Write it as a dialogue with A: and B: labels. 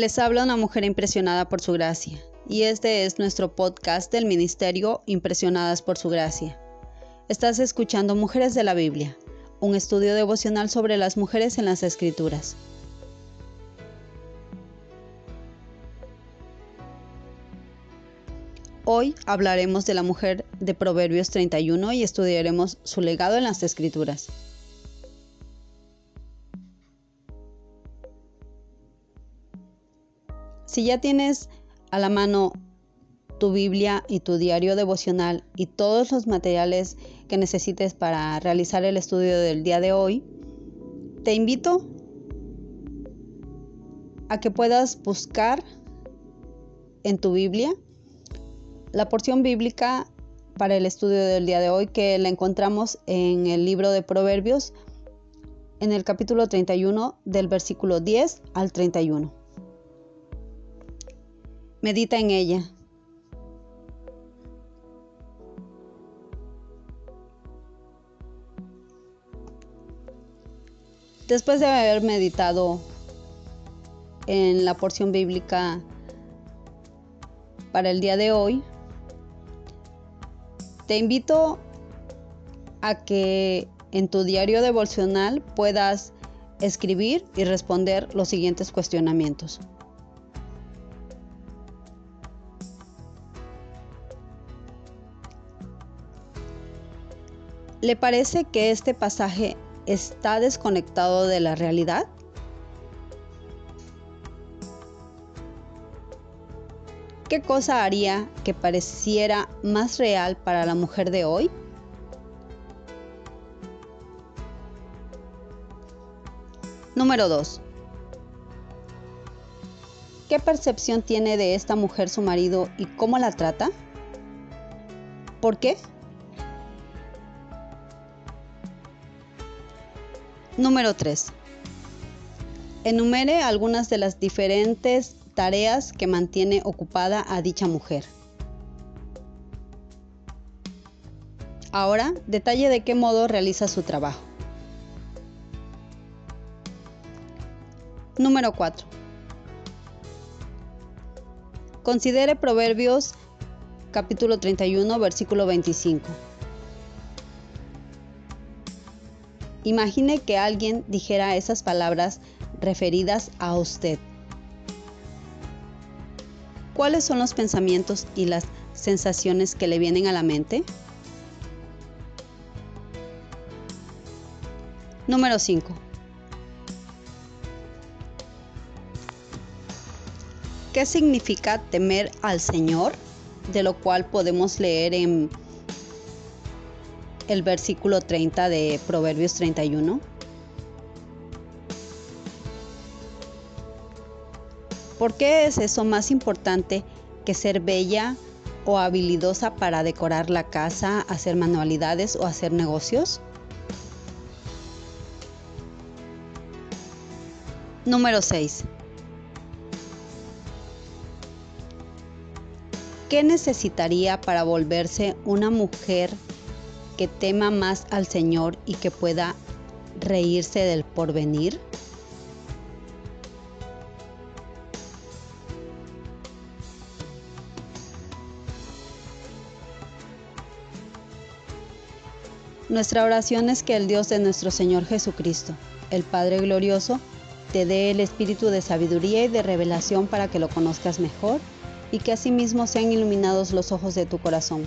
A: Les habla una mujer impresionada por su gracia, y este es nuestro podcast del Ministerio Impresionadas por su gracia. Estás escuchando Mujeres de la Biblia, un estudio devocional sobre las mujeres en las Escrituras. Hoy hablaremos de la mujer de Proverbios 31 y estudiaremos su legado en las Escrituras. Si ya tienes a la mano tu Biblia y tu diario devocional y todos los materiales que necesites para realizar el estudio del día de hoy, te invito a que puedas buscar en tu Biblia la porción bíblica para el estudio del día de hoy que la encontramos en el libro de Proverbios en el capítulo 31 del versículo 10 al 31. Medita en ella. Después de haber meditado en la porción bíblica para el día de hoy, te invito a que en tu diario devocional puedas escribir y responder los siguientes cuestionamientos. ¿Le parece que este pasaje está desconectado de la realidad? ¿Qué cosa haría que pareciera más real para la mujer de hoy? Número 2. ¿Qué percepción tiene de esta mujer su marido y cómo la trata? ¿Por qué? Número 3. Enumere algunas de las diferentes tareas que mantiene ocupada a dicha mujer. Ahora, detalle de qué modo realiza su trabajo. Número 4. Considere Proverbios capítulo 31, versículo 25. Imagine que alguien dijera esas palabras referidas a usted. ¿Cuáles son los pensamientos y las sensaciones que le vienen a la mente? Número 5. ¿Qué significa temer al Señor? De lo cual podemos leer en el versículo 30 de Proverbios 31? ¿Por qué es eso más importante que ser bella o habilidosa para decorar la casa, hacer manualidades o hacer negocios? Número 6. ¿Qué necesitaría para volverse una mujer que tema más al Señor y que pueda reírse del porvenir? Nuestra oración es que el Dios de nuestro Señor Jesucristo, el Padre Glorioso, te dé el espíritu de sabiduría y de revelación para que lo conozcas mejor y que asimismo sean iluminados los ojos de tu corazón